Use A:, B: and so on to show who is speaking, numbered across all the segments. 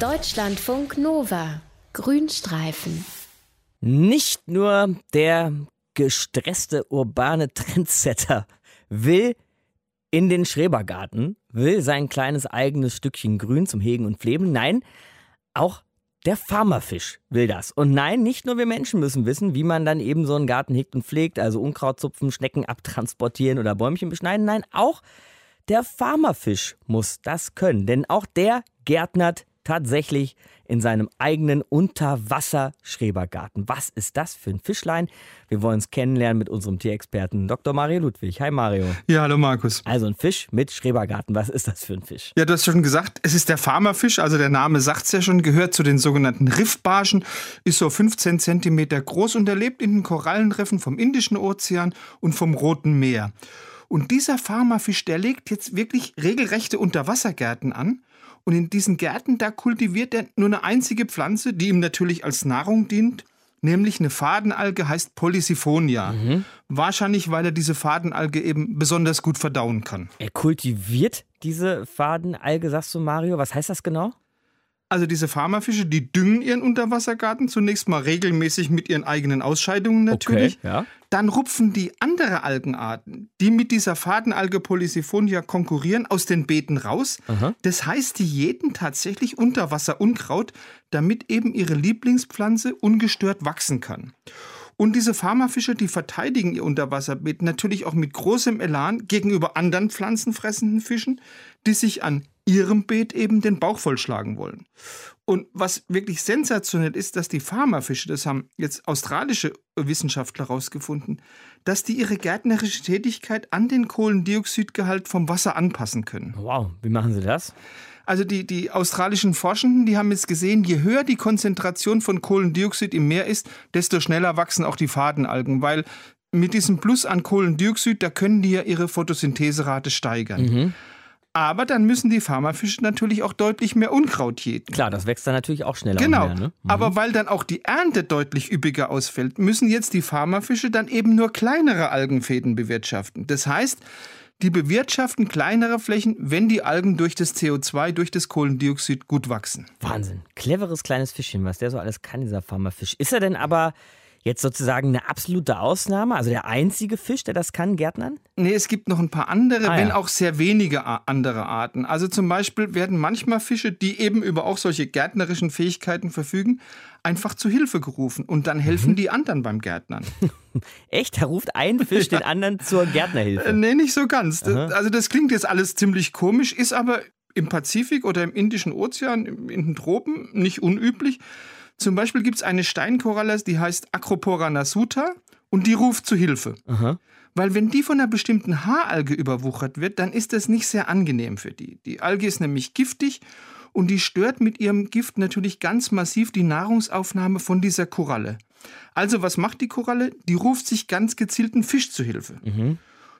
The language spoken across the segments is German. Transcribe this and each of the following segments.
A: Deutschlandfunk Nova. Grünstreifen.
B: Nicht nur der gestresste urbane Trendsetter will in den Schrebergarten, will sein kleines eigenes Stückchen Grün zum Hegen und Pfleben. Nein, auch der Farmerfisch will das. Und nein, nicht nur wir Menschen müssen wissen, wie man dann eben so einen Garten hegt und pflegt, also Unkraut zupfen, Schnecken abtransportieren oder Bäumchen beschneiden. Nein, auch der Farmerfisch muss das können, denn auch der gärtnert tatsächlich in seinem eigenen Unterwasser-Schrebergarten. Was ist das für ein Fischlein? Wir wollen es kennenlernen mit unserem Tierexperten Dr. Mario Ludwig. Hi Mario.
C: Ja, hallo Markus.
B: Also ein Fisch mit Schrebergarten. Was ist das für ein Fisch?
C: Ja, du hast schon gesagt, es ist der Farmerfisch, also der Name sagt es ja schon, gehört zu den sogenannten Riffbarschen, ist so 15 cm groß und er lebt in den Korallenriffen vom Indischen Ozean und vom Roten Meer. Und dieser Farmerfisch, der legt jetzt wirklich regelrechte Unterwassergärten an und in diesen Gärten, da kultiviert er nur eine einzige Pflanze, die ihm natürlich als Nahrung dient, nämlich eine Fadenalge heißt Polysiphonia. Mhm. Wahrscheinlich, weil er diese Fadenalge eben besonders gut verdauen kann.
B: Er kultiviert diese Fadenalge, sagst du Mario? Was heißt das genau?
C: Also diese Farmerfische, die düngen ihren Unterwassergarten zunächst mal regelmäßig mit ihren eigenen Ausscheidungen natürlich.
B: Okay, ja.
C: Dann rupfen die andere Algenarten, die mit dieser Fadenalge Polysiphonia konkurrieren, aus den Beeten raus.
B: Aha.
C: Das heißt, die jäten tatsächlich Unterwasserunkraut, damit eben ihre Lieblingspflanze ungestört wachsen kann. Und diese Farmerfische, die verteidigen ihr Unterwasserbeet natürlich auch mit großem Elan gegenüber anderen pflanzenfressenden Fischen, die sich an ihrem Beet eben den Bauch vollschlagen wollen. Und was wirklich sensationell ist, dass die Farmerfische, das haben jetzt australische Wissenschaftler herausgefunden, dass die ihre gärtnerische Tätigkeit an den Kohlendioxidgehalt vom Wasser anpassen können.
B: Wow, wie machen sie das?
C: Also die, die australischen Forschenden, die haben jetzt gesehen, je höher die Konzentration von Kohlendioxid im Meer ist, desto schneller wachsen auch die Fadenalgen, weil mit diesem Plus an Kohlendioxid, da können die ja ihre Photosyntheserate steigern.
B: Mhm.
C: Aber dann müssen die Farmerfische natürlich auch deutlich mehr Unkraut jäten.
B: Klar, das wächst dann natürlich auch schneller.
C: Genau.
B: Mehr, ne? mhm.
C: Aber weil dann auch die Ernte deutlich üppiger ausfällt, müssen jetzt die Farmerfische dann eben nur kleinere Algenfäden bewirtschaften. Das heißt, die bewirtschaften kleinere Flächen, wenn die Algen durch das CO2, durch das Kohlendioxid gut wachsen.
B: Wahnsinn. Cleveres kleines Fischchen, was der so alles kann, dieser Farmerfisch. Ist er denn aber jetzt sozusagen eine absolute Ausnahme? Also der einzige Fisch, der das kann, Gärtnern?
C: Nee, es gibt noch ein paar andere,
B: Ah,
C: wenn
B: ja.
C: auch sehr wenige andere Arten. Also zum Beispiel werden manchmal Fische, die eben über auch solche gärtnerischen Fähigkeiten verfügen, einfach zu Hilfe gerufen und dann
B: Mhm.
C: helfen die anderen beim Gärtnern.
B: Echt? Da ruft ein Fisch den anderen zur Gärtnerhilfe.
C: Äh, nee, nicht so ganz. Also das klingt jetzt alles ziemlich komisch, ist aber im Pazifik oder im Indischen Ozean, in den Tropen nicht unüblich. Zum Beispiel gibt es eine Steinkoralle, die heißt Acropora nasuta und die ruft zu Hilfe.
B: Aha.
C: Weil wenn die von einer bestimmten Haaralge überwuchert wird, dann ist das nicht sehr angenehm für die. Die Alge ist nämlich giftig und die stört mit ihrem Gift natürlich ganz massiv die Nahrungsaufnahme von dieser Koralle. Also was macht die Koralle? Die ruft sich ganz gezielten Fisch zu Hilfe.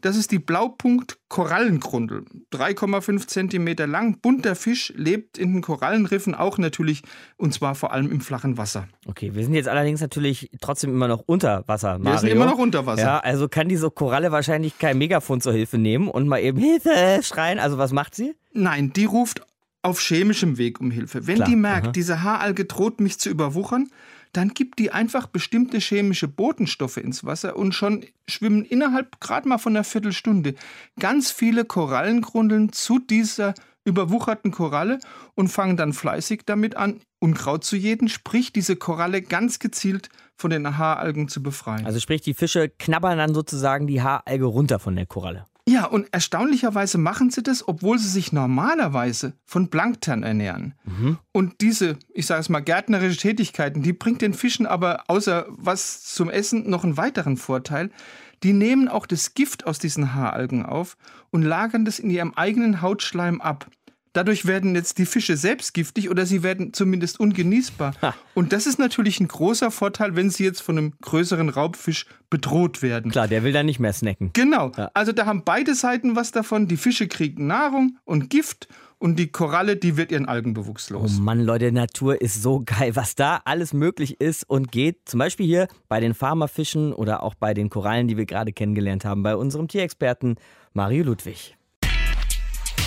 C: Das ist die Blaupunkt-Korallengrundel. 3,5 Zentimeter lang, bunter Fisch, lebt in den Korallenriffen auch natürlich und zwar vor allem im flachen Wasser.
B: Okay, wir sind jetzt allerdings natürlich trotzdem immer noch unter Wasser, Mario.
C: Wir sind immer noch unter Wasser.
B: Ja, also kann diese Koralle wahrscheinlich kein Megafon zur Hilfe nehmen und mal eben Hilfe schreien. Also was macht sie?
C: Nein, die ruft auf chemischem Weg um Hilfe. Wenn
B: Klar,
C: die merkt,
B: aha.
C: diese Haaralge droht mich zu überwuchern, dann gibt die einfach bestimmte chemische Botenstoffe ins Wasser und schon schwimmen innerhalb gerade mal von einer Viertelstunde ganz viele Korallengrundeln zu dieser überwucherten Koralle und fangen dann fleißig damit an, Unkraut zu jäten, sprich diese Koralle ganz gezielt von den Haaralgen zu befreien.
B: Also sprich, die Fische knabbern dann sozusagen die Haaralge runter von der Koralle.
C: Ja, und erstaunlicherweise machen sie das, obwohl sie sich normalerweise von Plankton ernähren. Und diese, ich sage es mal, gärtnerische Tätigkeiten, die bringt den Fischen aber außer was zum Essen noch einen weiteren Vorteil. Die nehmen auch das Gift aus diesen Haaralgen auf und lagern das in ihrem eigenen Hautschleim ab. Dadurch werden jetzt die Fische selbst giftig oder sie werden zumindest ungenießbar.
B: Ha.
C: Und das ist natürlich ein großer Vorteil, wenn sie jetzt von einem größeren Raubfisch bedroht werden.
B: Klar, der will dann nicht mehr snacken.
C: Genau.
B: Ja.
C: Also da haben beide Seiten was davon. Die Fische kriegen Nahrung und Gift und die Koralle, die wird ihren Algenbewuchs
B: Oh
C: los.
B: Mann, Leute, Natur ist so geil, was da alles möglich ist und geht. Zum Beispiel hier bei den Farmerfischen oder auch bei den Korallen, die wir gerade kennengelernt haben, bei unserem Tierexperten Mario Ludwig.